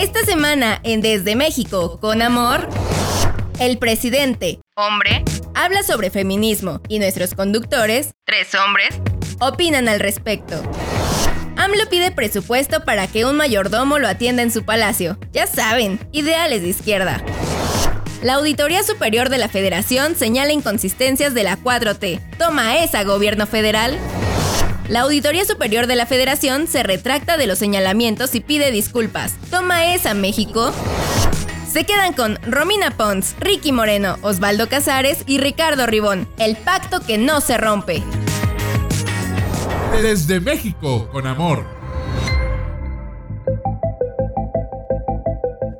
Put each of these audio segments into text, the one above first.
Esta semana en Desde México, con amor, el presidente, hombre, habla sobre feminismo y nuestros conductores, tres hombres, opinan al respecto. AMLO pide presupuesto para que un mayordomo lo atienda en su palacio. Ya saben, ideales de izquierda. La Auditoría Superior de la Federación señala inconsistencias de la 4T. Toma esa, gobierno federal. La Auditoría Superior de la Federación se retracta de los señalamientos y pide disculpas. Toma esa, México. Se quedan con Romina Pons, Ricky Moreno, Osvaldo Casares y Ricardo Ribón. El pacto que no se rompe. Desde México con amor.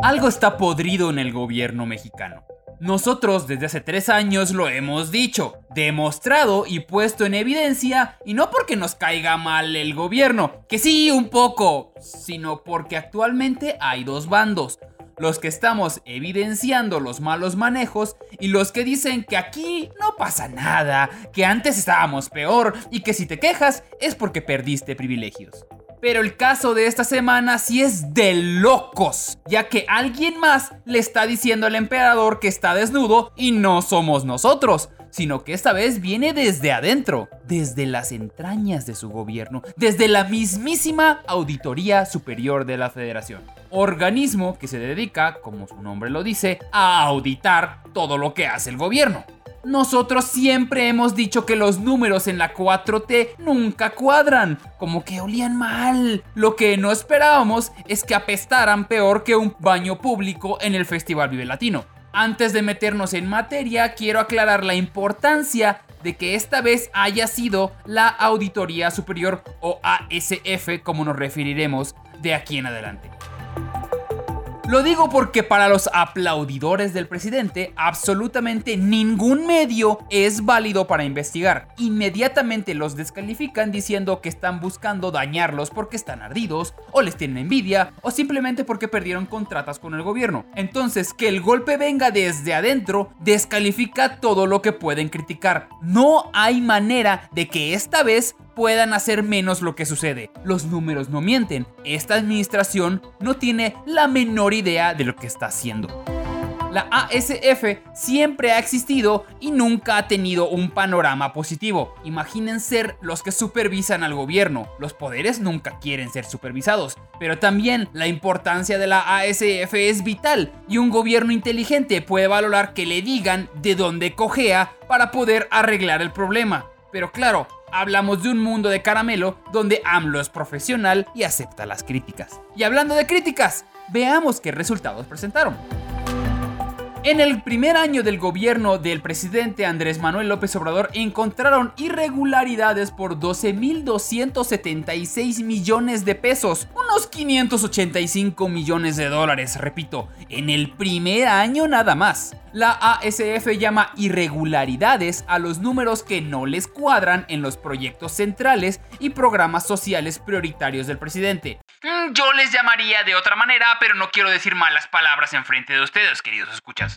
Algo está podrido en el gobierno mexicano. Nosotros desde hace tres años lo hemos dicho, demostrado y puesto en evidencia, y no porque nos caiga mal el gobierno, que sí, un poco, sino porque actualmente hay dos bandos. Los que estamos evidenciando los malos manejos y los que dicen que aquí no pasa nada, que antes estábamos peor y que si te quejas es porque perdiste privilegios. Pero el caso de esta semana sí es de locos, ya que alguien más le está diciendo al emperador que está desnudo y no somos nosotros, sino que esta vez viene desde adentro, desde las entrañas de su gobierno, desde la mismísima Auditoría Superior de la Federación. Organismo que se dedica, como su nombre lo dice, a auditar todo lo que hace el gobierno. Nosotros siempre hemos dicho que los números en la 4T nunca cuadran, como que olían mal. Lo que no esperábamos es que apestaran peor que un baño público en el Festival Vive Latino. Antes de meternos en materia, quiero aclarar la importancia de que esta vez haya sido la Auditoría Superior o ASF, como nos referiremos de aquí en adelante. Lo digo porque para los aplaudidores del presidente, absolutamente ningún medio es válido para investigar. Inmediatamente los descalifican diciendo que están buscando dañarlos porque están ardidos, o les tienen envidia, o simplemente porque perdieron contratas con el gobierno. Entonces, que el golpe venga desde adentro descalifica todo lo que pueden criticar. No hay manera de que esta vez puedan hacer menos lo que sucede. Los números no mienten. Esta administración no tiene la menor idea de lo que está haciendo. La ASF siempre ha existido y nunca ha tenido un panorama positivo. Imaginen ser los que supervisan al gobierno. Los poderes nunca quieren ser supervisados, pero también la importancia de la ASF es vital y un gobierno inteligente puede valorar que le digan de dónde cojea para poder arreglar el problema. Pero claro, hablamos de un mundo de caramelo donde AMLO es profesional y acepta las críticas. Y hablando de críticas, veamos qué resultados presentaron. En el primer año del gobierno del presidente Andrés Manuel López Obrador encontraron irregularidades por 12.276 millones de pesos, unos 585 millones de dólares, repito, en el primer año nada más. La ASF llama irregularidades a los números que no les cuadran en los proyectos centrales y programas sociales prioritarios del presidente. Mm, yo les llamaría de otra manera, pero no quiero decir malas palabras en frente de ustedes, queridos escuchas.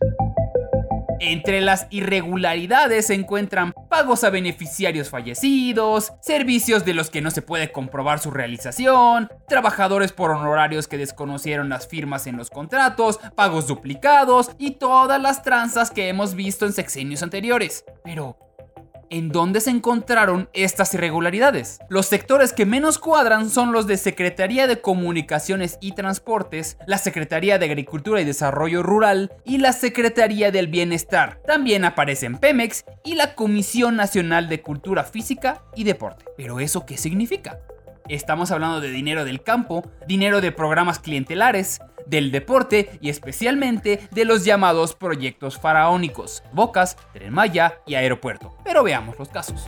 Entre las irregularidades se encuentran pagos a beneficiarios fallecidos, servicios de los que no se puede comprobar su realización, trabajadores por honorarios que desconocieron las firmas en los contratos, pagos duplicados y todas las tranzas que hemos visto en sexenios anteriores. Pero, ¿En dónde se encontraron estas irregularidades? Los sectores que menos cuadran son los de Secretaría de Comunicaciones y Transportes, la Secretaría de Agricultura y Desarrollo Rural y la Secretaría del Bienestar. También aparecen Pemex y la Comisión Nacional de Cultura Física y Deporte. ¿Pero eso qué significa? Estamos hablando de dinero del campo, dinero de programas clientelares, del deporte y especialmente de los llamados proyectos faraónicos, Bocas, Tren Maya y Aeropuerto. Pero veamos los casos.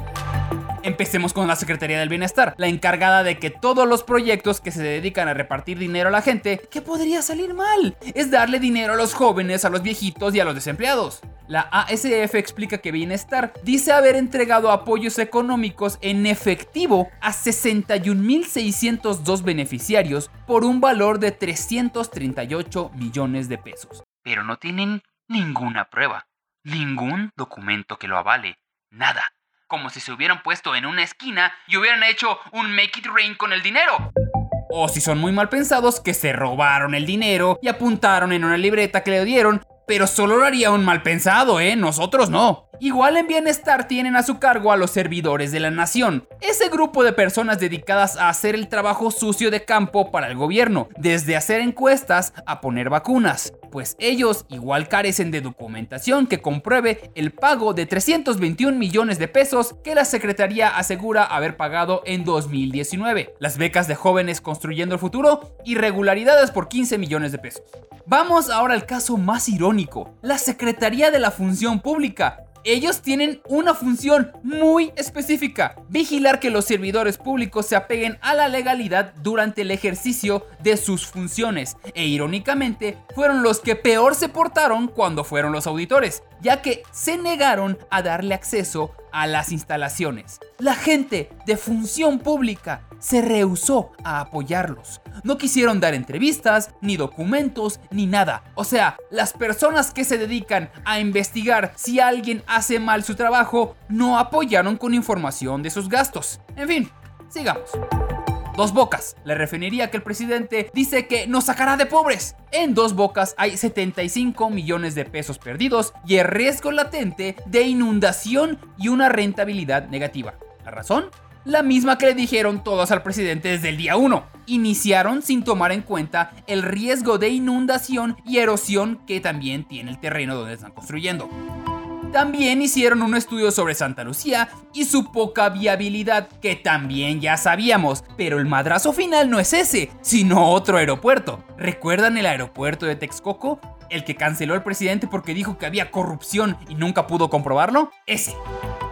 Empecemos con la Secretaría del Bienestar, la encargada de que todos los proyectos que se dedican a repartir dinero a la gente, ¿qué podría salir mal? Es darle dinero a los jóvenes, a los viejitos y a los desempleados. La ASF explica que Bienestar dice haber entregado apoyos económicos en efectivo a 61.602 beneficiarios por un valor de 338 millones de pesos. Pero no tienen ninguna prueba, ningún documento que lo avale, nada como si se hubieran puesto en una esquina y hubieran hecho un make it rain con el dinero. O si son muy mal pensados, que se robaron el dinero y apuntaron en una libreta que le dieron, pero solo lo haría un mal pensado, ¿eh? Nosotros no. Igual en bienestar tienen a su cargo a los servidores de la nación, ese grupo de personas dedicadas a hacer el trabajo sucio de campo para el gobierno, desde hacer encuestas a poner vacunas, pues ellos igual carecen de documentación que compruebe el pago de 321 millones de pesos que la Secretaría asegura haber pagado en 2019, las becas de jóvenes construyendo el futuro, irregularidades por 15 millones de pesos. Vamos ahora al caso más irónico, la Secretaría de la Función Pública, ellos tienen una función muy específica, vigilar que los servidores públicos se apeguen a la legalidad durante el ejercicio de sus funciones, e irónicamente fueron los que peor se portaron cuando fueron los auditores, ya que se negaron a darle acceso a las instalaciones. La gente de función pública se rehusó a apoyarlos. No quisieron dar entrevistas, ni documentos, ni nada. O sea, las personas que se dedican a investigar si alguien hace mal su trabajo no apoyaron con información de sus gastos. En fin, sigamos. Dos Bocas. Le referiría que el presidente dice que nos sacará de pobres. En Dos Bocas hay 75 millones de pesos perdidos y el riesgo latente de inundación y una rentabilidad negativa. ¿La razón? La misma que le dijeron todos al presidente desde el día 1. Iniciaron sin tomar en cuenta el riesgo de inundación y erosión que también tiene el terreno donde están construyendo. También hicieron un estudio sobre Santa Lucía y su poca viabilidad, que también ya sabíamos, pero el madrazo final no es ese, sino otro aeropuerto. ¿Recuerdan el aeropuerto de Texcoco? El que canceló el presidente porque dijo que había corrupción y nunca pudo comprobarlo? Ese.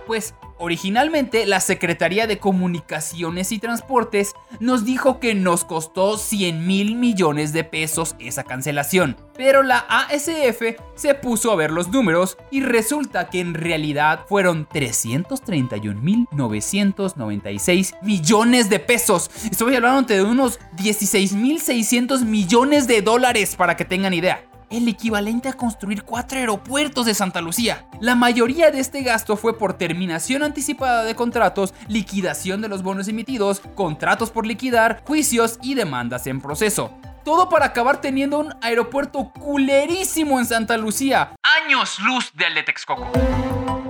Pues originalmente la Secretaría de Comunicaciones y Transportes nos dijo que nos costó 100 mil millones de pesos esa cancelación. Pero la ASF se puso a ver los números y resulta que en realidad fueron 331.996 millones de pesos. Estoy hablando de unos 16.600 millones de dólares para que tengan idea el equivalente a construir cuatro aeropuertos de Santa Lucía. La mayoría de este gasto fue por terminación anticipada de contratos, liquidación de los bonos emitidos, contratos por liquidar, juicios y demandas en proceso. Todo para acabar teniendo un aeropuerto culerísimo en Santa Lucía. Años luz del de Texcoco.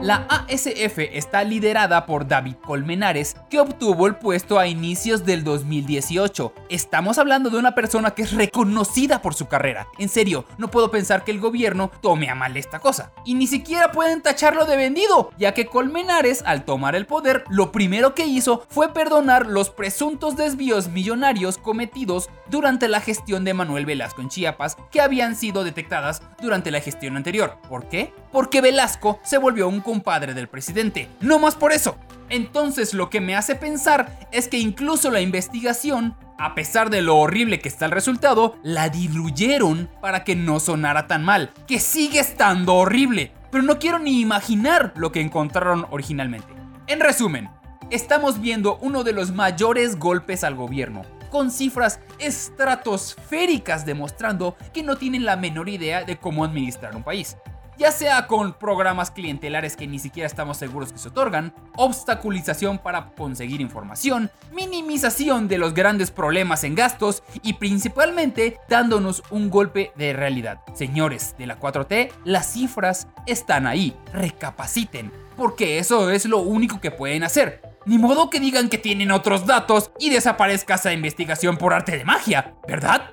La ASF está liderada por David Colmenares, que obtuvo el puesto a inicios del 2018. Estamos hablando de una persona que es reconocida por su carrera. En serio, no puedo pensar que el gobierno tome a mal esta cosa. Y ni siquiera pueden tacharlo de vendido, ya que Colmenares, al tomar el poder, lo primero que hizo fue perdonar los presuntos desvíos millonarios cometidos durante la gestión de Manuel Velasco en Chiapas, que habían sido detectadas durante la gestión anterior. ¿Por qué? Porque Velasco se volvió un padre del presidente. No más por eso. Entonces lo que me hace pensar es que incluso la investigación, a pesar de lo horrible que está el resultado, la diluyeron para que no sonara tan mal, que sigue estando horrible, pero no quiero ni imaginar lo que encontraron originalmente. En resumen, estamos viendo uno de los mayores golpes al gobierno, con cifras estratosféricas demostrando que no tienen la menor idea de cómo administrar un país ya sea con programas clientelares que ni siquiera estamos seguros que se otorgan, obstaculización para conseguir información, minimización de los grandes problemas en gastos y principalmente dándonos un golpe de realidad. Señores de la 4T, las cifras están ahí, recapaciten, porque eso es lo único que pueden hacer. Ni modo que digan que tienen otros datos y desaparezca esa investigación por arte de magia, ¿verdad?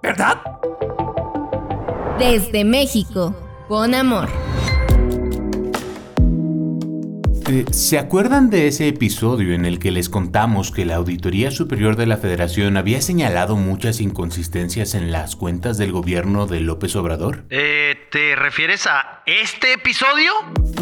¿Verdad? Desde México con amor. Eh, ¿Se acuerdan de ese episodio en el que les contamos que la Auditoría Superior de la Federación había señalado muchas inconsistencias en las cuentas del gobierno de López Obrador? Eh, ¿Te refieres a este episodio?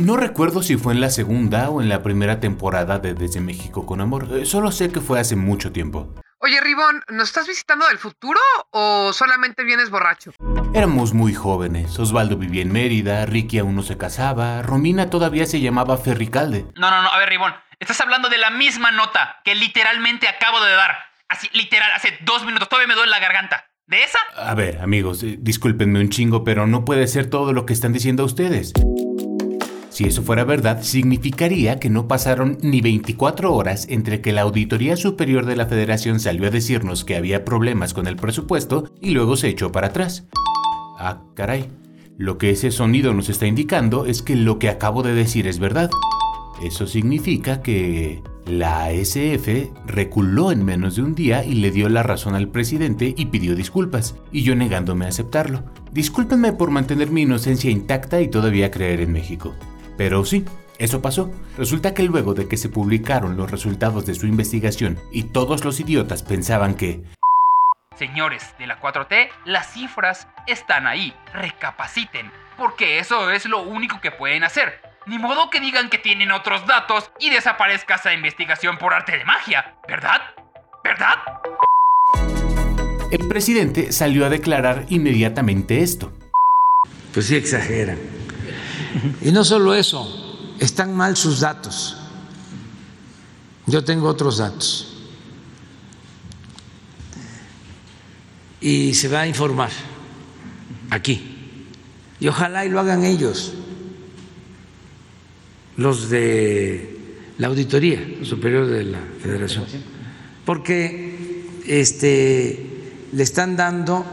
No recuerdo si fue en la segunda o en la primera temporada de Desde México con Amor. Eh, Solo sé que fue hace mucho tiempo. Oye, Ribón, ¿nos estás visitando del futuro o solamente vienes borracho? Éramos muy jóvenes. Osvaldo vivía en Mérida, Ricky aún no se casaba, Romina todavía se llamaba Ferricalde. No, no, no, a ver, Ribón. Estás hablando de la misma nota que literalmente acabo de dar. Así, literal, hace dos minutos. Todavía me duele la garganta. ¿De esa? A ver, amigos, eh, discúlpenme un chingo, pero no puede ser todo lo que están diciendo ustedes. Si eso fuera verdad, significaría que no pasaron ni 24 horas entre que la Auditoría Superior de la Federación salió a decirnos que había problemas con el presupuesto y luego se echó para atrás. Ah, caray. Lo que ese sonido nos está indicando es que lo que acabo de decir es verdad. Eso significa que la ASF reculó en menos de un día y le dio la razón al presidente y pidió disculpas, y yo negándome a aceptarlo. Discúlpenme por mantener mi inocencia intacta y todavía creer en México. Pero sí, eso pasó. Resulta que luego de que se publicaron los resultados de su investigación y todos los idiotas pensaban que Señores de la 4T, las cifras están ahí. Recapaciten, porque eso es lo único que pueden hacer. Ni modo que digan que tienen otros datos y desaparezca esa investigación por arte de magia, ¿verdad? ¿Verdad? el presidente salió a declarar inmediatamente esto. Pues sí exageran. Y no solo eso, están mal sus datos. Yo tengo otros datos. Y se va a informar aquí. Y ojalá y lo hagan ellos, los de la Auditoría Superior de la Federación. Porque este, le están dando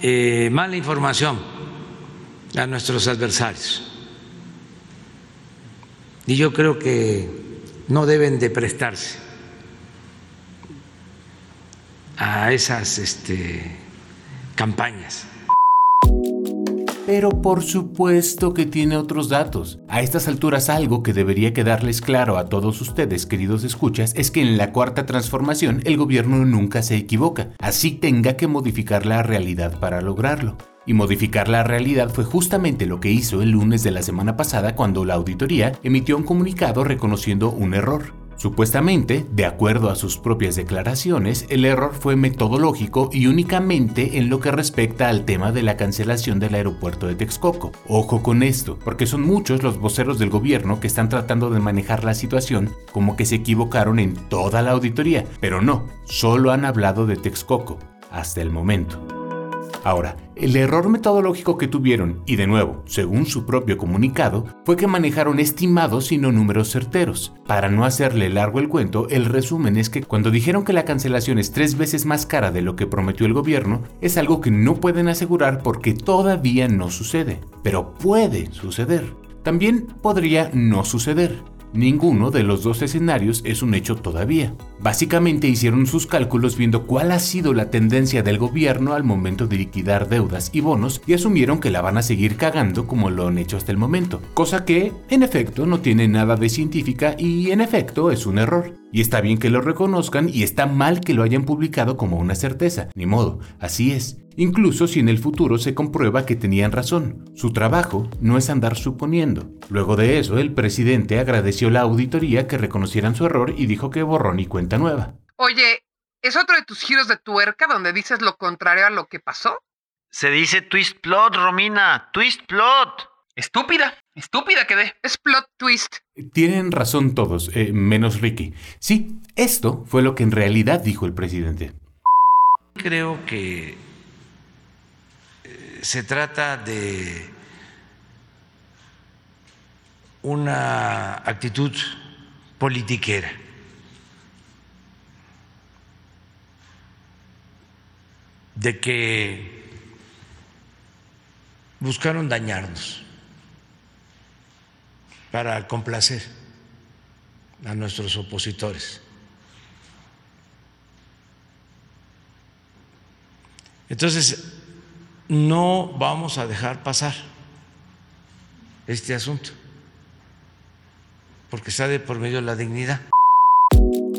eh, mala información a nuestros adversarios. Y yo creo que no deben de prestarse a esas este, campañas. Pero por supuesto que tiene otros datos. A estas alturas algo que debería quedarles claro a todos ustedes, queridos escuchas, es que en la cuarta transformación el gobierno nunca se equivoca, así tenga que modificar la realidad para lograrlo. Y modificar la realidad fue justamente lo que hizo el lunes de la semana pasada cuando la auditoría emitió un comunicado reconociendo un error. Supuestamente, de acuerdo a sus propias declaraciones, el error fue metodológico y únicamente en lo que respecta al tema de la cancelación del aeropuerto de Texcoco. Ojo con esto, porque son muchos los voceros del gobierno que están tratando de manejar la situación como que se equivocaron en toda la auditoría, pero no, solo han hablado de Texcoco, hasta el momento. Ahora, el error metodológico que tuvieron, y de nuevo, según su propio comunicado, fue que manejaron estimados y no números certeros. Para no hacerle largo el cuento, el resumen es que cuando dijeron que la cancelación es tres veces más cara de lo que prometió el gobierno, es algo que no pueden asegurar porque todavía no sucede. Pero puede suceder. También podría no suceder. Ninguno de los dos escenarios es un hecho todavía. Básicamente hicieron sus cálculos viendo cuál ha sido la tendencia del gobierno al momento de liquidar deudas y bonos y asumieron que la van a seguir cagando como lo han hecho hasta el momento. Cosa que, en efecto, no tiene nada de científica y en efecto es un error. Y está bien que lo reconozcan y está mal que lo hayan publicado como una certeza. Ni modo, así es. Incluso si en el futuro se comprueba que tenían razón. Su trabajo no es andar suponiendo. Luego de eso, el presidente agradeció la auditoría que reconocieran su error y dijo que borrón y cuenta nueva. Oye, ¿es otro de tus giros de tuerca donde dices lo contrario a lo que pasó? Se dice twist plot, Romina. Twist plot. Estúpida, estúpida quedé. Es plot twist. Tienen razón todos, eh, menos Ricky. Sí, esto fue lo que en realidad dijo el presidente. Creo que eh, se trata de una actitud politiquera. De que buscaron dañarnos para complacer a nuestros opositores. Entonces, no vamos a dejar pasar este asunto, porque está de por medio la dignidad.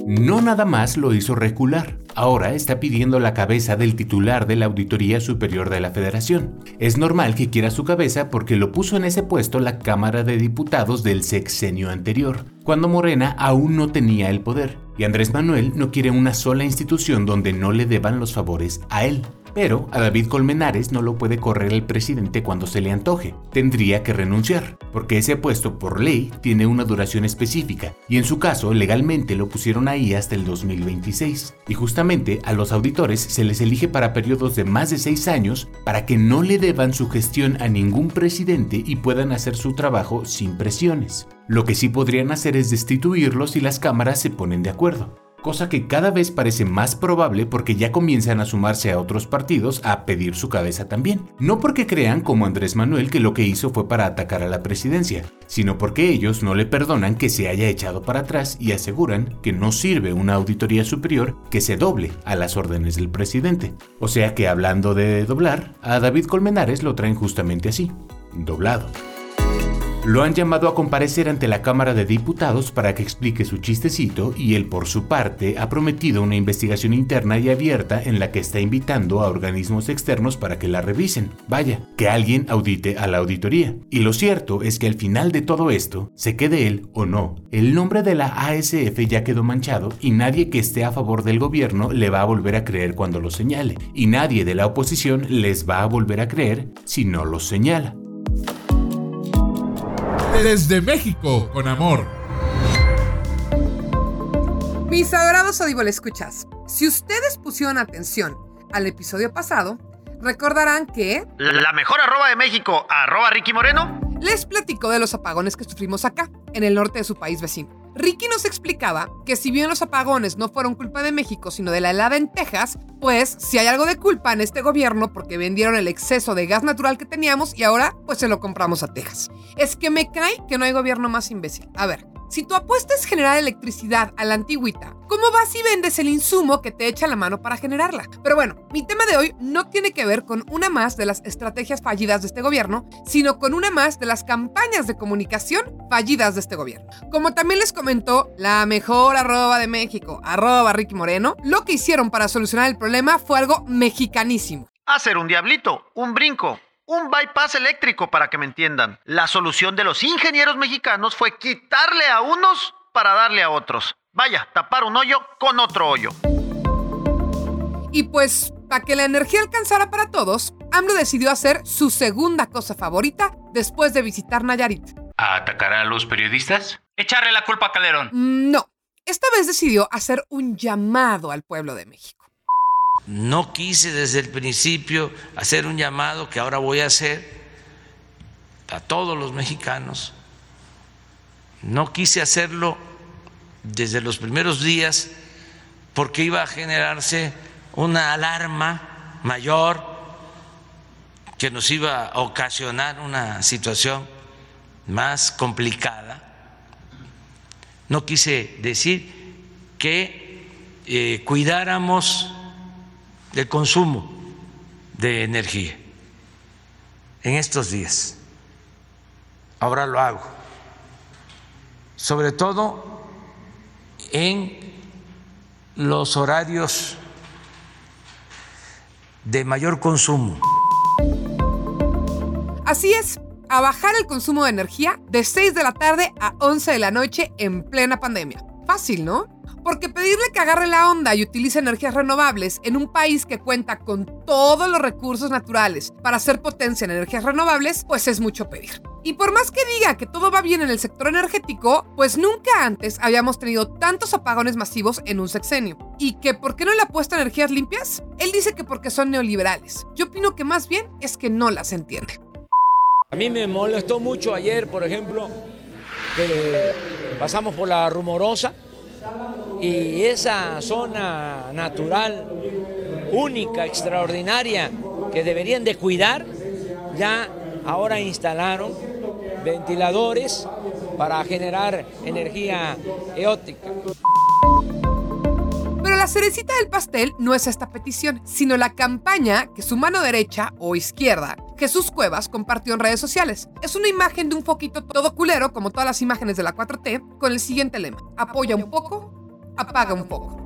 No nada más lo hizo recular, ahora está pidiendo la cabeza del titular de la Auditoría Superior de la Federación. Es normal que quiera su cabeza porque lo puso en ese puesto la Cámara de Diputados del sexenio anterior, cuando Morena aún no tenía el poder, y Andrés Manuel no quiere una sola institución donde no le deban los favores a él. Pero a David Colmenares no lo puede correr el presidente cuando se le antoje. Tendría que renunciar, porque ese puesto por ley tiene una duración específica, y en su caso legalmente lo pusieron ahí hasta el 2026. Y justamente a los auditores se les elige para periodos de más de seis años para que no le deban su gestión a ningún presidente y puedan hacer su trabajo sin presiones. Lo que sí podrían hacer es destituirlos si las cámaras se ponen de acuerdo cosa que cada vez parece más probable porque ya comienzan a sumarse a otros partidos a pedir su cabeza también. No porque crean, como Andrés Manuel, que lo que hizo fue para atacar a la presidencia, sino porque ellos no le perdonan que se haya echado para atrás y aseguran que no sirve una auditoría superior que se doble a las órdenes del presidente. O sea que hablando de doblar, a David Colmenares lo traen justamente así, doblado. Lo han llamado a comparecer ante la Cámara de Diputados para que explique su chistecito y él por su parte ha prometido una investigación interna y abierta en la que está invitando a organismos externos para que la revisen. Vaya, que alguien audite a la auditoría. Y lo cierto es que al final de todo esto, se quede él o no, el nombre de la ASF ya quedó manchado y nadie que esté a favor del gobierno le va a volver a creer cuando lo señale. Y nadie de la oposición les va a volver a creer si no lo señala. Desde México, con amor. Mis adorados Audible escuchas, si ustedes pusieron atención al episodio pasado, recordarán que... La mejor arroba de México, arroba Ricky Moreno. Les platicó de los apagones que sufrimos acá, en el norte de su país vecino. Ricky nos explicaba que si bien los apagones no fueron culpa de México, sino de la helada en Texas, pues si hay algo de culpa en este gobierno porque vendieron el exceso de gas natural que teníamos y ahora pues se lo compramos a Texas. Es que me cae que no hay gobierno más imbécil. A ver, si tu apuesta es generar electricidad a la antigüita, ¿cómo vas y vendes el insumo que te echa la mano para generarla? Pero bueno, mi tema de hoy no tiene que ver con una más de las estrategias fallidas de este gobierno, sino con una más de las campañas de comunicación fallidas de este gobierno. Como también les comentó la mejor arroba de México, arroba Ricky Moreno, lo que hicieron para solucionar el problema fue algo mexicanísimo. Hacer un diablito, un brinco, un bypass eléctrico, para que me entiendan. La solución de los ingenieros mexicanos fue quitarle a unos para darle a otros. Vaya, tapar un hoyo con otro hoyo. Y pues, para que la energía alcanzara para todos, AMLO decidió hacer su segunda cosa favorita después de visitar Nayarit. ¿A atacar a los periodistas? Echarle la culpa a Calderón. Mm, No, esta vez decidió hacer un llamado al pueblo de México. No quise desde el principio hacer un llamado que ahora voy a hacer a todos los mexicanos. No quise hacerlo desde los primeros días porque iba a generarse una alarma mayor que nos iba a ocasionar una situación más complicada. No quise decir que eh, cuidáramos del consumo de energía en estos días. Ahora lo hago. Sobre todo en los horarios de mayor consumo. Así es, a bajar el consumo de energía de 6 de la tarde a 11 de la noche en plena pandemia. Fácil, ¿no? Porque pedirle que agarre la onda y utilice energías renovables en un país que cuenta con todos los recursos naturales para hacer potencia en energías renovables, pues es mucho pedir. Y por más que diga que todo va bien en el sector energético, pues nunca antes habíamos tenido tantos apagones masivos en un sexenio. ¿Y que por qué no le apuesta a energías limpias? Él dice que porque son neoliberales. Yo opino que más bien es que no las entiende. A mí me molestó mucho ayer, por ejemplo, que pasamos por la rumorosa y esa zona natural única, extraordinaria, que deberían de cuidar, ya ahora instalaron ventiladores para generar energía eótica. Pero la cerecita del pastel no es esta petición, sino la campaña que su mano derecha o izquierda, Jesús Cuevas, compartió en redes sociales. Es una imagen de un foquito todo culero, como todas las imágenes de la 4T, con el siguiente lema. Apoya un poco, apaga un poco.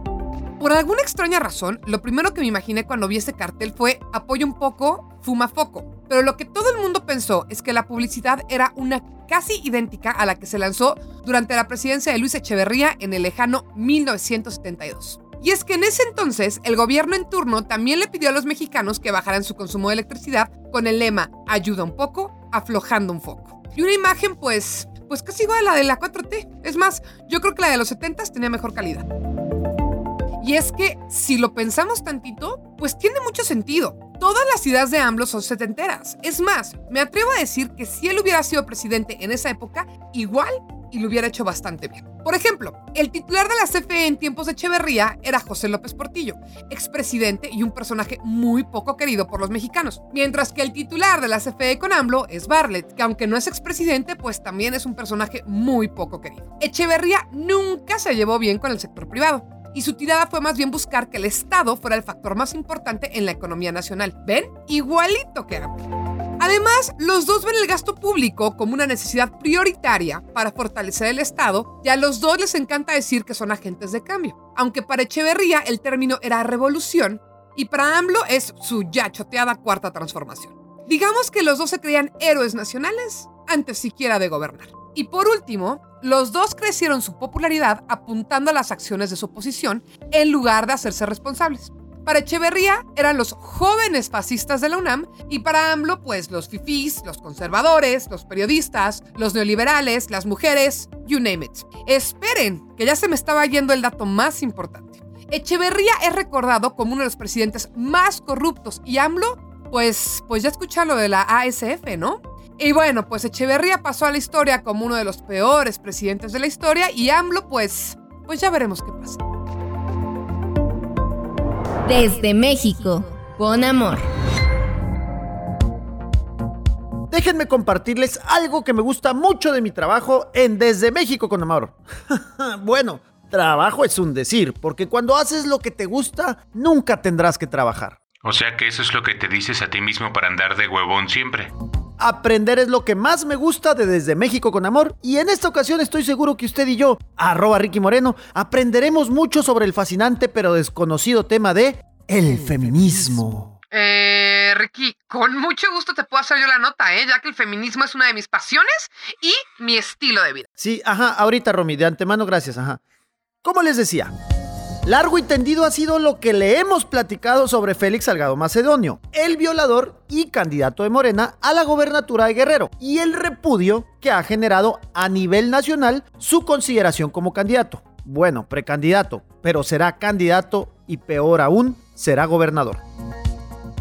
Por alguna extraña razón, lo primero que me imaginé cuando vi ese cartel fue apoya un poco, fuma foco. Pero lo que todo el mundo pensó es que la publicidad era una casi idéntica a la que se lanzó durante la presidencia de Luis Echeverría en el lejano 1972. Y es que en ese entonces el gobierno en turno también le pidió a los mexicanos que bajaran su consumo de electricidad con el lema ayuda un poco, aflojando un foco. Y una imagen pues, pues casi igual a la de la 4T. Es más, yo creo que la de los 70s tenía mejor calidad. Y es que, si lo pensamos tantito, pues tiene mucho sentido. Todas las ideas de AMLO son setenteras. Es más, me atrevo a decir que si él hubiera sido presidente en esa época, igual y lo hubiera hecho bastante bien. Por ejemplo, el titular de la CFE en tiempos de Echeverría era José López Portillo, expresidente y un personaje muy poco querido por los mexicanos. Mientras que el titular de la CFE con AMLO es Bartlett, que aunque no es expresidente, pues también es un personaje muy poco querido. Echeverría nunca se llevó bien con el sector privado y su tirada fue más bien buscar que el Estado fuera el factor más importante en la economía nacional. ¿Ven? Igualito que. Además, los dos ven el gasto público como una necesidad prioritaria para fortalecer el Estado y a los dos les encanta decir que son agentes de cambio. Aunque para Echeverría el término era revolución y para AMLO es su ya choteada cuarta transformación. Digamos que los dos se creían héroes nacionales antes siquiera de gobernar. Y por último, los dos crecieron su popularidad apuntando a las acciones de su oposición en lugar de hacerse responsables. Para Echeverría eran los jóvenes fascistas de la UNAM y para AMLO pues los fifís, los conservadores, los periodistas, los neoliberales, las mujeres, you name it. Esperen, que ya se me estaba yendo el dato más importante. Echeverría es recordado como uno de los presidentes más corruptos y AMLO pues pues ya escucha lo de la ASF, ¿no? Y bueno, pues Echeverría pasó a la historia como uno de los peores presidentes de la historia y AMLO, pues, pues ya veremos qué pasa. Desde México, con amor. Déjenme compartirles algo que me gusta mucho de mi trabajo en Desde México con Amor. bueno, trabajo es un decir, porque cuando haces lo que te gusta, nunca tendrás que trabajar. O sea que eso es lo que te dices a ti mismo para andar de huevón siempre. Aprender es lo que más me gusta de Desde México con Amor y en esta ocasión estoy seguro que usted y yo, arroba Ricky Moreno, aprenderemos mucho sobre el fascinante pero desconocido tema de el feminismo. Eh, Ricky, con mucho gusto te puedo hacer yo la nota, ¿eh? Ya que el feminismo es una de mis pasiones y mi estilo de vida. Sí, ajá, ahorita Romy, de antemano gracias, ajá. Como les decía, Largo y tendido ha sido lo que le hemos platicado sobre Félix Salgado Macedonio, el violador y candidato de Morena a la gobernatura de Guerrero, y el repudio que ha generado a nivel nacional su consideración como candidato. Bueno, precandidato, pero será candidato y peor aún, será gobernador.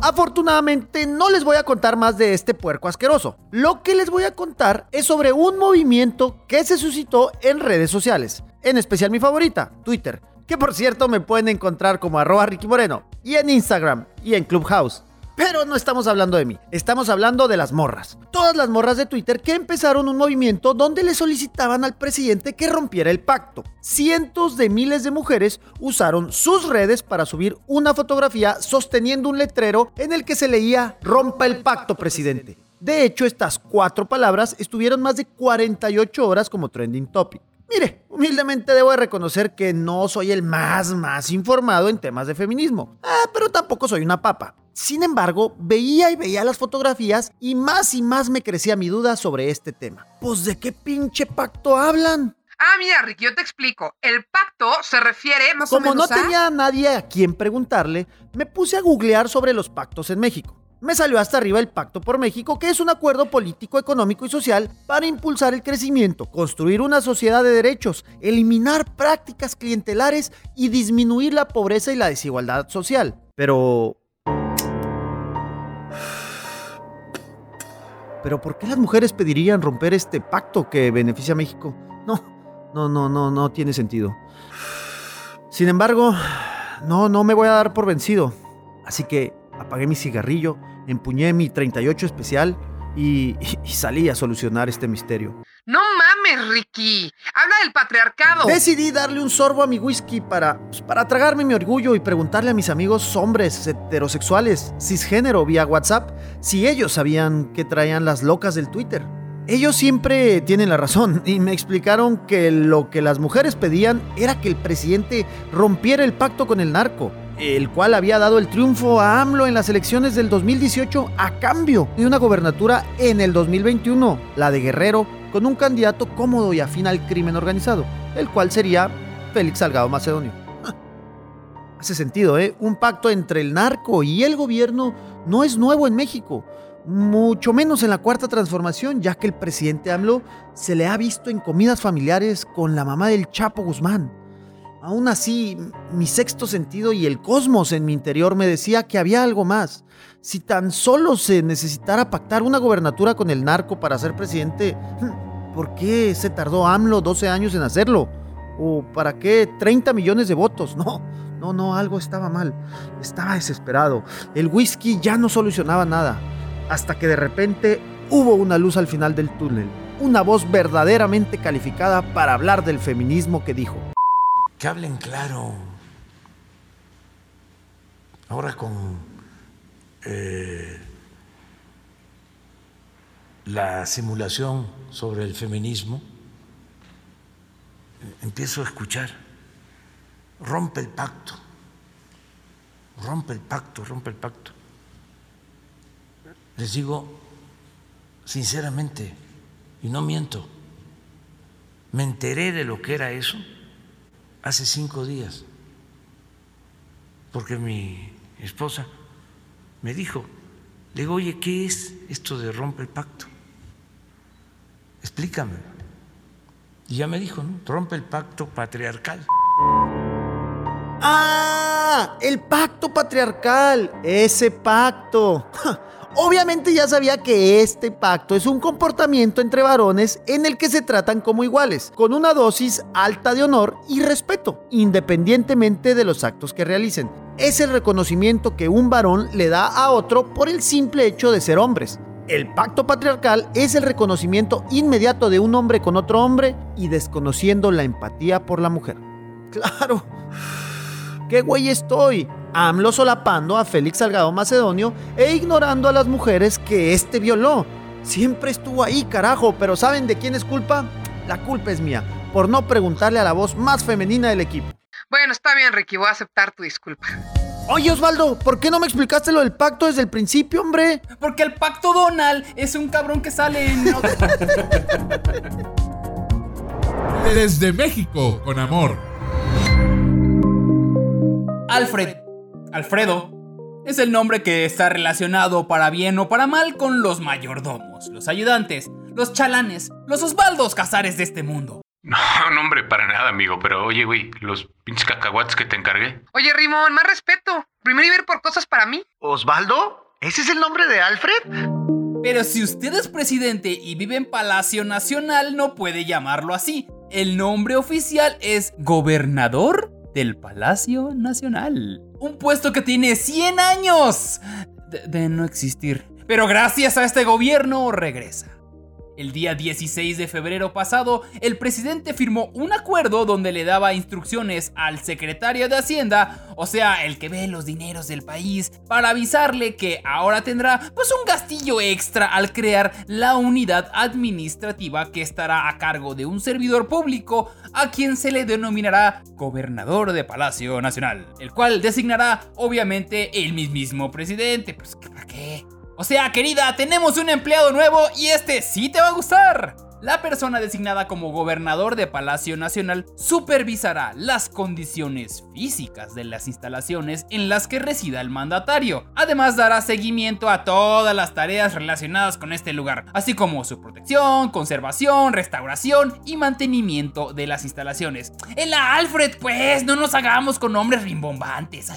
Afortunadamente no les voy a contar más de este puerco asqueroso. Lo que les voy a contar es sobre un movimiento que se suscitó en redes sociales, en especial mi favorita, Twitter, que por cierto me pueden encontrar como arroba Ricky Moreno, y en Instagram y en Clubhouse. Pero no estamos hablando de mí, estamos hablando de las morras. Todas las morras de Twitter que empezaron un movimiento donde le solicitaban al presidente que rompiera el pacto. Cientos de miles de mujeres usaron sus redes para subir una fotografía sosteniendo un letrero en el que se leía Rompa el pacto, presidente. De hecho, estas cuatro palabras estuvieron más de 48 horas como trending topic. Mire, humildemente debo de reconocer que no soy el más, más informado en temas de feminismo. Ah, pero tampoco soy una papa. Sin embargo, veía y veía las fotografías y más y más me crecía mi duda sobre este tema. Pues de qué pinche pacto hablan. Ah, mira, Ricky, yo te explico. El pacto se refiere más Como o menos no a... tenía a nadie a quien preguntarle, me puse a googlear sobre los pactos en México. Me salió hasta arriba el Pacto por México, que es un acuerdo político, económico y social para impulsar el crecimiento, construir una sociedad de derechos, eliminar prácticas clientelares y disminuir la pobreza y la desigualdad social. Pero... Pero ¿por qué las mujeres pedirían romper este pacto que beneficia a México? No, no, no, no, no tiene sentido. Sin embargo, no, no me voy a dar por vencido. Así que apagué mi cigarrillo, empuñé mi 38 especial y, y salí a solucionar este misterio. No mames, Ricky. Habla del patriarcado. Decidí darle un sorbo a mi whisky para, pues, para tragarme mi orgullo y preguntarle a mis amigos hombres heterosexuales, cisgénero, vía WhatsApp, si ellos sabían que traían las locas del Twitter. Ellos siempre tienen la razón y me explicaron que lo que las mujeres pedían era que el presidente rompiera el pacto con el narco, el cual había dado el triunfo a AMLO en las elecciones del 2018 a cambio de una gobernatura en el 2021, la de Guerrero, con un candidato cómodo y afín al crimen organizado, el cual sería Félix Salgado Macedonio. Hace sentido, ¿eh? Un pacto entre el narco y el gobierno no es nuevo en México mucho menos en la cuarta transformación, ya que el presidente AMLO se le ha visto en comidas familiares con la mamá del Chapo Guzmán. Aún así, mi sexto sentido y el cosmos en mi interior me decía que había algo más. Si tan solo se necesitara pactar una gobernatura con el narco para ser presidente, ¿por qué se tardó AMLO 12 años en hacerlo? ¿O para qué 30 millones de votos? No, no, no, algo estaba mal. Estaba desesperado. El whisky ya no solucionaba nada hasta que de repente hubo una luz al final del túnel, una voz verdaderamente calificada para hablar del feminismo que dijo. Que hablen claro. Ahora con eh, la simulación sobre el feminismo, empiezo a escuchar, rompe el pacto, rompe el pacto, rompe el pacto. Les digo sinceramente, y no miento, me enteré de lo que era eso hace cinco días, porque mi esposa me dijo, le digo, oye, ¿qué es esto de rompe el pacto? Explícame. Y ya me dijo, ¿no? Rompe el pacto patriarcal. ¡Ah! El pacto patriarcal. Ese pacto. Obviamente ya sabía que este pacto es un comportamiento entre varones en el que se tratan como iguales, con una dosis alta de honor y respeto, independientemente de los actos que realicen. Es el reconocimiento que un varón le da a otro por el simple hecho de ser hombres. El pacto patriarcal es el reconocimiento inmediato de un hombre con otro hombre y desconociendo la empatía por la mujer. Claro. ¿Qué güey estoy? AMLO solapando a Félix Salgado Macedonio e ignorando a las mujeres que éste violó. Siempre estuvo ahí, carajo, pero ¿saben de quién es culpa? La culpa es mía, por no preguntarle a la voz más femenina del equipo. Bueno, está bien, Ricky, voy a aceptar tu disculpa. Oye, Osvaldo, ¿por qué no me explicaste lo del pacto desde el principio, hombre? Porque el pacto Donald es un cabrón que sale en... Desde México, con amor. Alfred Alfredo es el nombre que está relacionado para bien o para mal con los mayordomos, los ayudantes, los chalanes, los Osvaldos Casares de este mundo. No, no, hombre, para nada, amigo. Pero oye, güey, los pinches cacahuates que te encargué. Oye, Rimón, más respeto. Primero ir por cosas para mí. ¿Osvaldo? ¿Ese es el nombre de Alfred? Pero si usted es presidente y vive en Palacio Nacional, no puede llamarlo así. El nombre oficial es Gobernador del Palacio Nacional. Un puesto que tiene 100 años de, no existir. Pero gracias a este gobierno regresa. El día 16 de febrero pasado, el presidente firmó un acuerdo donde le daba instrucciones al secretario de Hacienda, o sea, el que ve los dineros del país, para avisarle que ahora tendrá pues un gastillo extra al crear la unidad administrativa que estará a cargo de un servidor público a quien se le denominará gobernador de Palacio Nacional, el cual designará obviamente el mismísimo presidente. Pues, ¿para qué? O sea, querida, tenemos un empleado nuevo y este sí te va a gustar. La persona designada como gobernador de Palacio Nacional supervisará las condiciones físicas de las instalaciones en las que resida el mandatario. Además dará seguimiento a todas las tareas relacionadas con este lugar, así como su protección, conservación, restauración y mantenimiento de las instalaciones. En la Alfred, pues, no nos hagamos con nombres rimbombantes.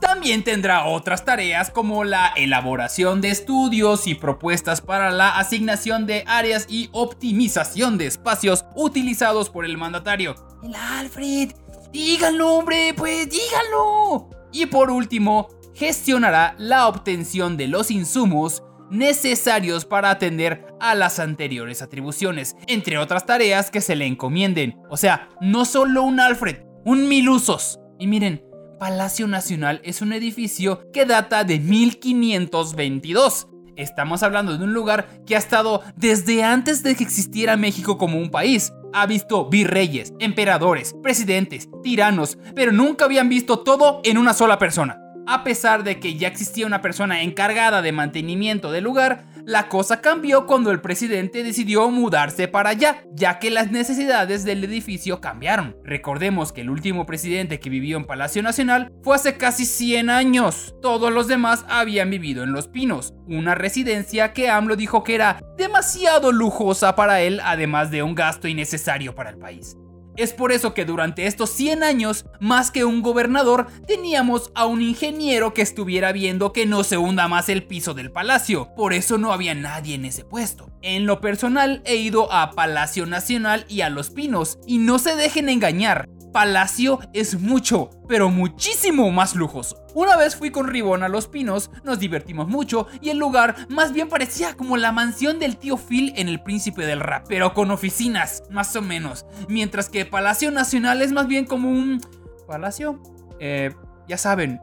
También tendrá otras tareas como la elaboración de estudios y propuestas para la asignación de áreas y optimización de espacios utilizados por el mandatario. El Alfred, díganlo, hombre, pues díganlo. Y por último, gestionará la obtención de los insumos necesarios para atender a las anteriores atribuciones, entre otras tareas que se le encomienden. O sea, no solo un Alfred, un mil usos. Y miren, Palacio Nacional es un edificio que data de 1522 Estamos hablando de un lugar que ha estado desde antes de que existiera México como un país. Ha visto virreyes, emperadores, presidentes, tiranos, pero nunca habían visto todo en una sola persona. A pesar de que ya existía una persona encargada de mantenimiento del lugar, la cosa cambió cuando el presidente decidió mudarse para allá, ya que las necesidades del edificio cambiaron. Recordemos que el último presidente que vivió en Palacio Nacional fue hace casi 100 años. Todos los demás habían vivido en Los Pinos, una residencia que AMLO dijo que era demasiado lujosa para él, además de un gasto innecesario para el país. Es por eso que durante estos 100 años, más que un gobernador, teníamos a un ingeniero que estuviera viendo que no se hunda más el piso del palacio. Por eso no había nadie en ese puesto. En lo personal, he ido a Palacio Nacional y a Los Pinos, y no se dejen engañar. Palacio es mucho, pero muchísimo más lujoso. Una vez fui con Ribón a Los Pinos, nos divertimos mucho y el lugar más bien parecía como la mansión del tío Phil en El Príncipe del Rap, pero con oficinas, más o menos. Mientras que Palacio Nacional es más bien como un... ¿Palacio? Eh, ya saben,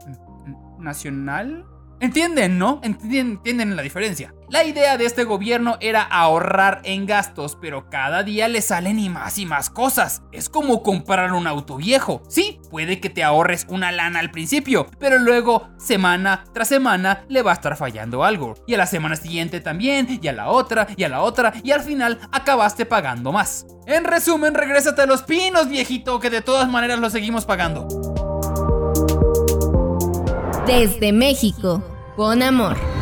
¿nacional? Entienden, ¿no? Entienden, la diferencia. La idea de este gobierno era ahorrar en gastos, pero cada día le salen y más y más cosas. Es como comprar un auto viejo. Sí, puede que te ahorres una lana al principio, pero luego, semana tras semana, le va a estar fallando algo. Y a la semana siguiente también, y a la otra, y a la otra, y al final acabaste pagando más. En resumen, regrésate a los pinos, viejito, que de todas maneras lo seguimos pagando. Desde México, con amor.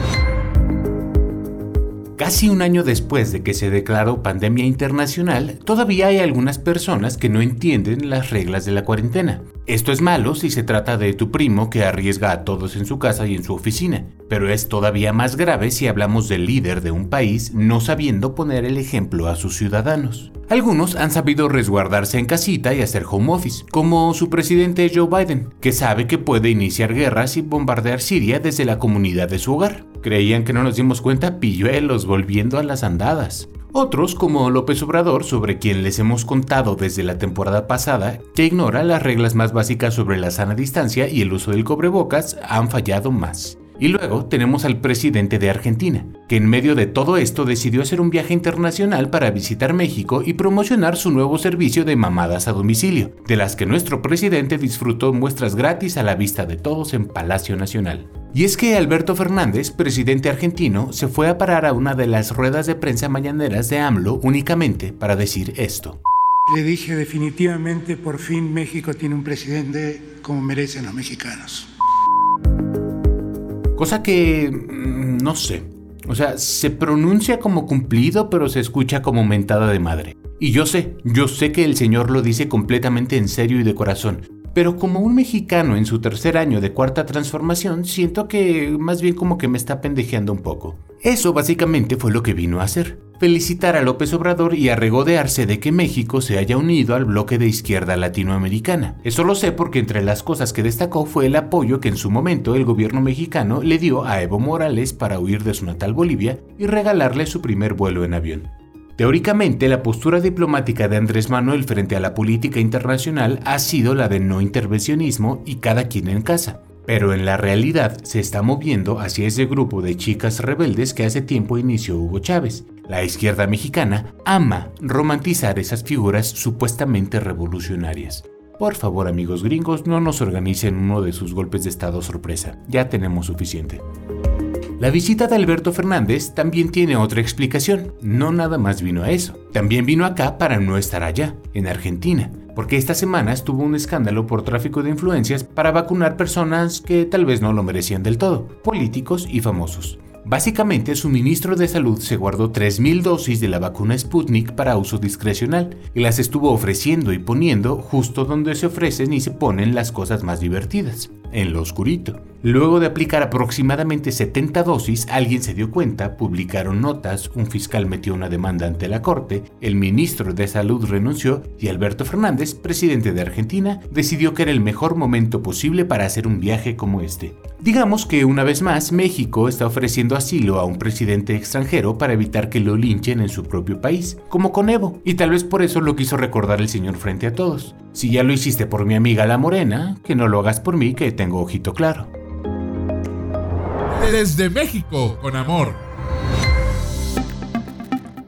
Casi un año después de que se declaró pandemia internacional, todavía hay algunas personas que no entienden las reglas de la cuarentena. Esto es malo si se trata de tu primo que arriesga a todos en su casa y en su oficina, pero es todavía más grave si hablamos del líder de un país no sabiendo poner el ejemplo a sus ciudadanos. Algunos han sabido resguardarse en casita y hacer home office, como su presidente Joe Biden, que sabe que puede iniciar guerras y bombardear Siria desde la comunidad de su hogar. Creían que no nos dimos cuenta pilluelos volviendo a las andadas. Otros, como López Obrador, sobre quien les hemos contado desde la temporada pasada, que ignora las reglas más básicas sobre la sana distancia y el uso del cobrebocas, han fallado más. Y luego tenemos al presidente de Argentina, que en medio de todo esto decidió hacer un viaje internacional para visitar México y promocionar su nuevo servicio de mamadas a domicilio, de las que nuestro presidente disfrutó muestras gratis a la vista de todos en Palacio Nacional. Y es que Alberto Fernández, presidente argentino, se fue a parar a una de las ruedas de prensa mañaneras de AMLO únicamente para decir esto. Le dije definitivamente, por fin México tiene un presidente como merecen los mexicanos. Cosa que... Mm, no sé. O sea, se pronuncia como cumplido, pero se escucha como mentada de madre. Y yo sé, yo sé que el señor lo dice completamente en serio y de corazón, pero como un mexicano en su tercer año de cuarta transformación, siento que más bien como que me está pendejeando un poco. Eso básicamente fue lo que vino a hacer. Felicitar a López Obrador y a regodearse de que México se haya unido al bloque de izquierda latinoamericana. Eso lo sé porque entre las cosas que destacó fue el apoyo que en su momento el gobierno mexicano le dio a Evo Morales para huir de su natal Bolivia y regalarle su primer vuelo en avión. Teóricamente, la postura diplomática de Andrés Manuel frente a la política internacional ha sido la de no intervencionismo y cada quien en casa. Pero en la realidad se está moviendo hacia ese grupo de chicas rebeldes que hace tiempo inició Hugo Chávez. La izquierda mexicana ama romantizar esas figuras supuestamente revolucionarias. Por favor amigos gringos, no nos organicen uno de sus golpes de estado sorpresa. Ya tenemos suficiente. La visita de Alberto Fernández también tiene otra explicación. No nada más vino a eso. También vino acá para no estar allá, en Argentina. Porque esta semana estuvo un escándalo por tráfico de influencias para vacunar personas que tal vez no lo merecían del todo, políticos y famosos. Básicamente, su ministro de Salud se guardó 3.000 dosis de la vacuna Sputnik para uso discrecional y las estuvo ofreciendo y poniendo justo donde se ofrecen y se ponen las cosas más divertidas, en lo oscurito. Luego de aplicar aproximadamente 70 dosis, alguien se dio cuenta, publicaron notas, un fiscal metió una demanda ante la corte, el ministro de Salud renunció y Alberto Fernández, presidente de Argentina, decidió que era el mejor momento posible para hacer un viaje como este. Digamos que una vez más México está ofreciendo asilo a un presidente extranjero para evitar que lo linchen en su propio país, como con Evo, y tal vez por eso lo quiso recordar el señor frente a todos. Si ya lo hiciste por mi amiga la morena, que no lo hagas por mí que tengo ojito claro. Desde México, con amor.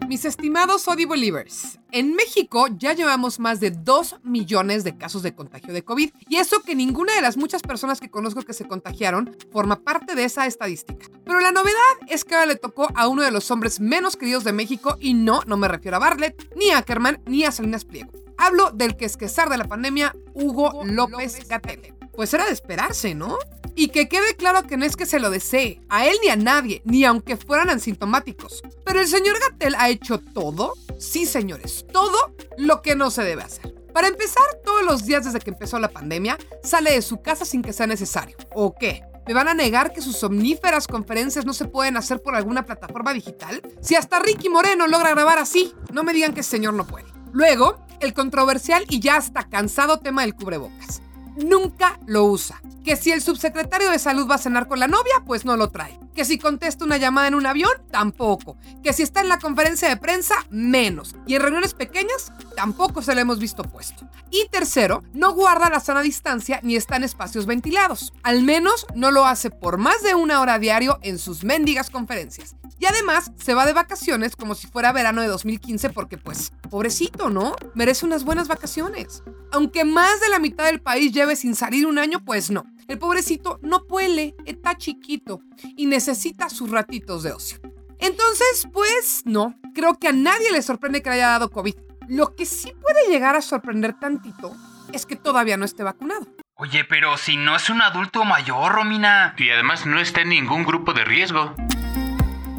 Mis estimados Odi Believers, en México ya llevamos más de 2 millones de casos de contagio de COVID y eso que ninguna de las muchas personas que conozco que se contagiaron forma parte de esa estadística. Pero la novedad es que ahora le tocó a uno de los hombres menos queridos de México y no, no me refiero a Bartlett, ni a Ackerman, ni a Salinas Pliego. Hablo del que es quesar de la pandemia, Hugo López Gatell. Pues era de esperarse, ¿no? Y que quede claro que no es que se lo desee, a él ni a nadie, ni aunque fueran asintomáticos. Pero el señor Gatel ha hecho todo, sí señores, todo lo que no se debe hacer. Para empezar, todos los días desde que empezó la pandemia, sale de su casa sin que sea necesario. ¿O qué? ¿Me van a negar que sus omníferas conferencias no se pueden hacer por alguna plataforma digital? Si hasta Ricky Moreno logra grabar así, no me digan que el señor no puede. Luego, el controversial y ya hasta cansado tema del cubrebocas nunca lo usa. Que si el subsecretario de salud va a cenar con la novia, pues no lo trae. Que si contesta una llamada en un avión, tampoco. Que si está en la conferencia de prensa, menos. Y en reuniones pequeñas, tampoco se le hemos visto puesto. Y tercero, no guarda la sana distancia ni está en espacios ventilados. Al menos no lo hace por más de una hora diario en sus mendigas conferencias. Y además se va de vacaciones como si fuera verano de 2015 porque pues, pobrecito, ¿no? Merece unas buenas vacaciones. Aunque más de la mitad del país lleve sin salir un año, pues no. El pobrecito no puede, está chiquito y necesita sus ratitos de ocio. Entonces, pues no, creo que a nadie le sorprende que le haya dado COVID. Lo que sí puede llegar a sorprender tantito es que todavía no esté vacunado. Oye, pero si no es un adulto mayor, Romina. Y además no está en ningún grupo de riesgo.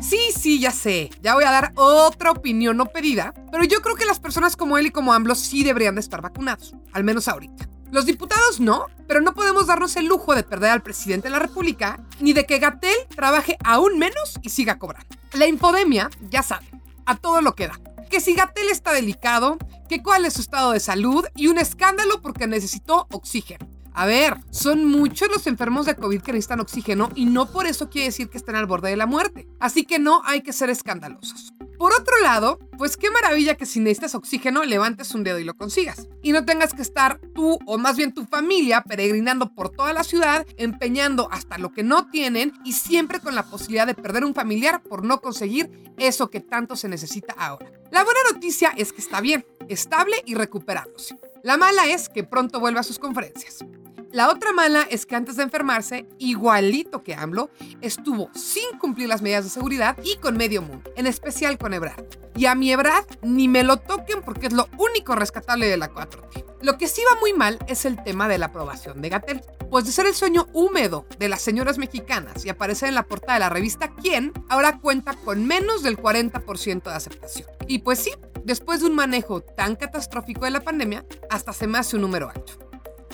Sí, sí, ya sé. Ya voy a dar otra opinión no pedida, pero yo creo que las personas como él y como AMLO sí deberían de estar vacunados, al menos ahorita. Los diputados no, pero no podemos darnos el lujo de perder al presidente de la República ni de que Gatel trabaje aún menos y siga cobrando. La infodemia, ya saben, a todo lo que da. Que si Gatel está delicado, que cuál es su estado de salud y un escándalo porque necesitó oxígeno. A ver, son muchos los enfermos de COVID que necesitan oxígeno y no por eso quiere decir que estén al borde de la muerte. Así que no hay que ser escandalosos. Por otro lado, pues qué maravilla que si necesitas oxígeno levantes un dedo y lo consigas. Y no tengas que estar tú o más bien tu familia peregrinando por toda la ciudad, empeñando hasta lo que no tienen y siempre con la posibilidad de perder un familiar por no conseguir eso que tanto se necesita ahora. La buena noticia es que está bien, estable y recuperándose. La mala es que pronto vuelve a sus conferencias. La otra mala es que antes de enfermarse, igualito que AMLO, estuvo sin cumplir las medidas de seguridad y con medio mundo, en especial con Ebrard. Y a mi Ebrard ni me lo toquen porque es lo único rescatable de la 4T. Lo que sí va muy mal es el tema de la aprobación de Gatel. Pues de ser el sueño húmedo de las señoras mexicanas y aparecer en la portada de la revista Quién, ahora cuenta con menos del 40% de aceptación. Y pues sí, después de un manejo tan catastrófico de la pandemia, hasta se me hace un número alto.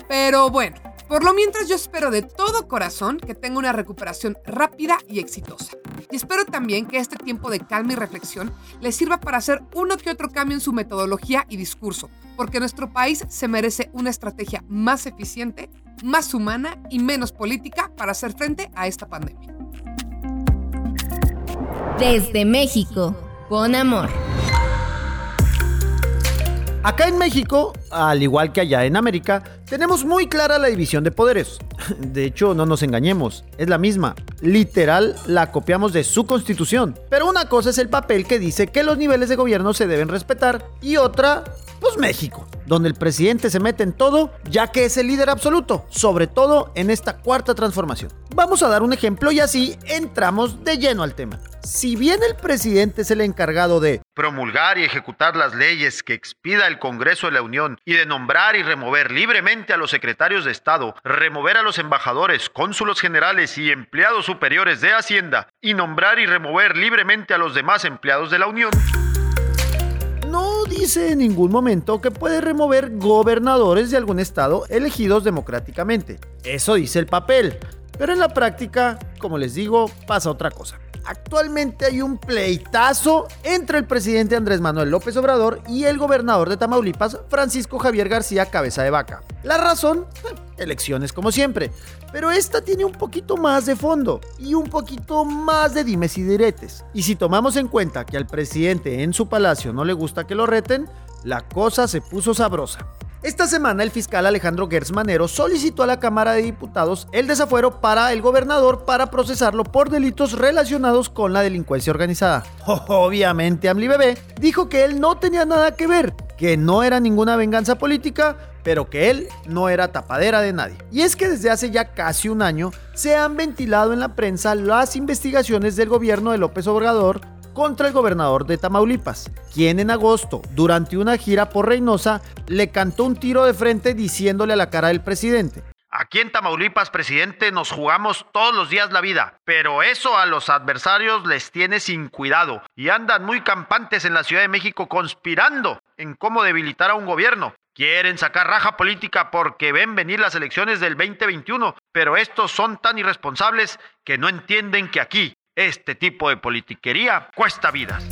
Pero bueno, por lo mientras yo espero de todo corazón que tenga una recuperación rápida y exitosa. Y espero también que este tiempo de calma y reflexión le sirva para hacer uno que otro cambio en su metodología y discurso, porque nuestro país se merece una estrategia más eficiente, más humana y menos política para hacer frente a esta pandemia. Desde México, con amor. Acá en México, al igual que allá en América, tenemos muy clara la división de poderes. De hecho, no nos engañemos, es la misma. Literal, la copiamos de su constitución. Pero una cosa es el papel que dice que los niveles de gobierno se deben respetar y otra, pues México, donde el presidente se mete en todo ya que es el líder absoluto, sobre todo en esta cuarta transformación. Vamos a dar un ejemplo y así entramos de lleno al tema. Si bien el presidente es el encargado de promulgar y ejecutar las leyes que expida el Congreso de la Unión y de nombrar y remover libremente a los secretarios de Estado, remover a los embajadores, cónsulos generales y empleados superiores de Hacienda y nombrar y remover libremente a los demás empleados de la Unión, no dice en ningún momento que puede remover gobernadores de algún estado elegidos democráticamente. Eso dice el papel. Pero en la práctica, como les digo, pasa otra cosa. Actualmente hay un pleitazo entre el presidente Andrés Manuel López Obrador y el gobernador de Tamaulipas, Francisco Javier García Cabeza de Vaca. La razón, elecciones como siempre, pero esta tiene un poquito más de fondo y un poquito más de dimes y diretes. Y si tomamos en cuenta que al presidente en su palacio no le gusta que lo reten, la cosa se puso sabrosa. Esta semana el fiscal Alejandro Gertz Manero solicitó a la Cámara de Diputados el desafuero para el gobernador para procesarlo por delitos relacionados con la delincuencia organizada. Obviamente Amli Bebé dijo que él no tenía nada que ver, que no era ninguna venganza política, pero que él no era tapadera de nadie. Y es que desde hace ya casi un año se han ventilado en la prensa las investigaciones del gobierno de López Obrador contra el gobernador de Tamaulipas, quien en agosto, durante una gira por Reynosa, le cantó un tiro de frente diciéndole a la cara del presidente. Aquí en Tamaulipas, presidente, nos jugamos todos los días la vida, pero eso a los adversarios les tiene sin cuidado y andan muy campantes en la Ciudad de México conspirando en cómo debilitar a un gobierno. Quieren sacar raja política porque ven venir las elecciones del 2021, pero estos son tan irresponsables que no entienden que aquí este tipo de politiquería cuesta vidas.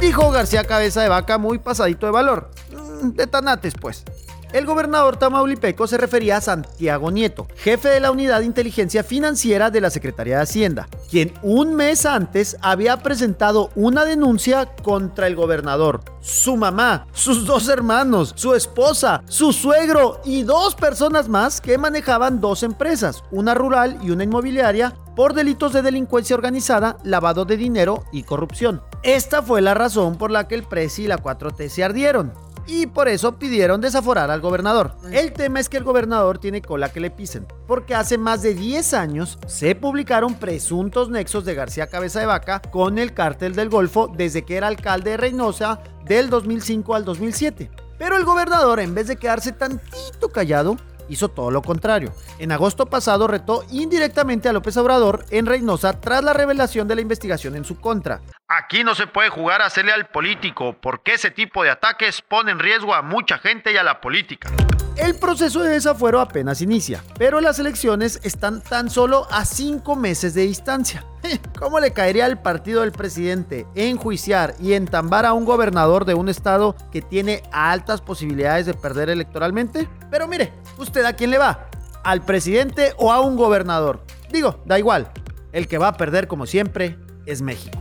Dijo García Cabeza de Vaca muy pasadito de valor. Mm, De tanates, pues. El gobernador tamaulipeco se refería a Santiago Nieto, jefe de la Unidad de Inteligencia Financiera de la Secretaría de Hacienda, quien un mes antes había presentado una denuncia contra el gobernador, su mamá, sus dos hermanos, su esposa, su suegro y dos personas más que manejaban dos empresas, una rural y una inmobiliaria, por delitos de delincuencia organizada, lavado de dinero y corrupción. Esta fue la razón por la que el Presi y la 4T se ardieron y por eso pidieron desaforar al gobernador. El tema es que el gobernador tiene cola que le pisen, porque hace más de 10 años se publicaron presuntos nexos de García Cabeza de Vaca con el cártel del Golfo desde que era alcalde de Reynosa del 2005 al 2007. Pero el gobernador, en vez de quedarse tantito callado, hizo todo lo contrario. En agosto pasado retó indirectamente a López Obrador en Reynosa tras la revelación de la investigación en su contra. Aquí no se puede jugar a hacerle al político, porque ese tipo de ataques pone en riesgo a mucha gente y a la política. El proceso de desafuero apenas inicia, pero las elecciones están tan solo a cinco meses de distancia. ¿Cómo le caería al partido del presidente enjuiciar y entambar a un gobernador de un estado que tiene altas posibilidades de perder electoralmente? Pero mire, ¿usted a quién le va? ¿Al presidente o a un gobernador? Digo, da igual. El que va a perder como siempre es México.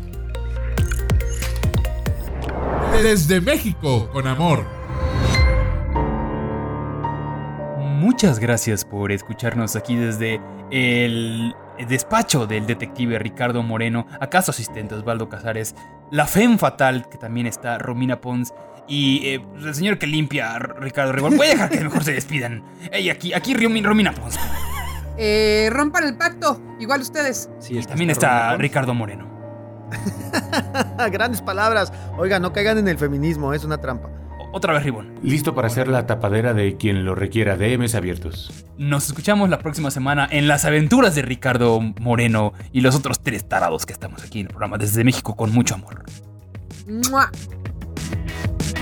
Desde México, con amor. Muchas gracias por escucharnos aquí desde el despacho del detective Ricardo Moreno, acaso asistente Osvaldo Casares, la FEM Fatal, que también está Romina Pons, y eh, el señor que limpia, Ricardo Ribón. Voy a dejar que mejor se despidan. Ey, aquí, aquí Romi- Romina Pons. Eh, rompan el pacto, igual ustedes. y también está Ricardo Moreno. Grandes palabras. Oiga, no caigan en el feminismo, es una trampa. Otra vez Ribón. Listo para ser la tapadera de quien lo requiera. DMs abiertos. Nos escuchamos la próxima semana en las aventuras de Ricardo Moreno y los otros tres tarados que estamos aquí en el programa desde México con mucho amor. ¡Mua!